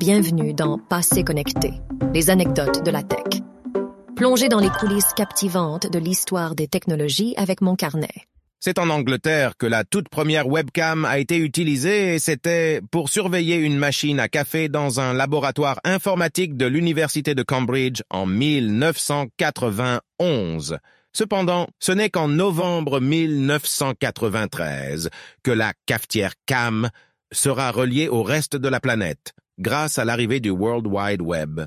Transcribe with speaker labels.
Speaker 1: Bienvenue dans Passé connecté, les anecdotes de la tech. Plongez dans les coulisses captivantes de l'histoire des technologies avec mon carnet.
Speaker 2: C'est en Angleterre que la toute première webcam a été utilisée et c'était pour surveiller une machine à café dans un laboratoire informatique de l'Université de Cambridge en 1991. Cependant, ce n'est qu'en novembre 1993 que la cafetière Cam sera reliée au reste de la planète grâce à l'arrivée du World Wide Web.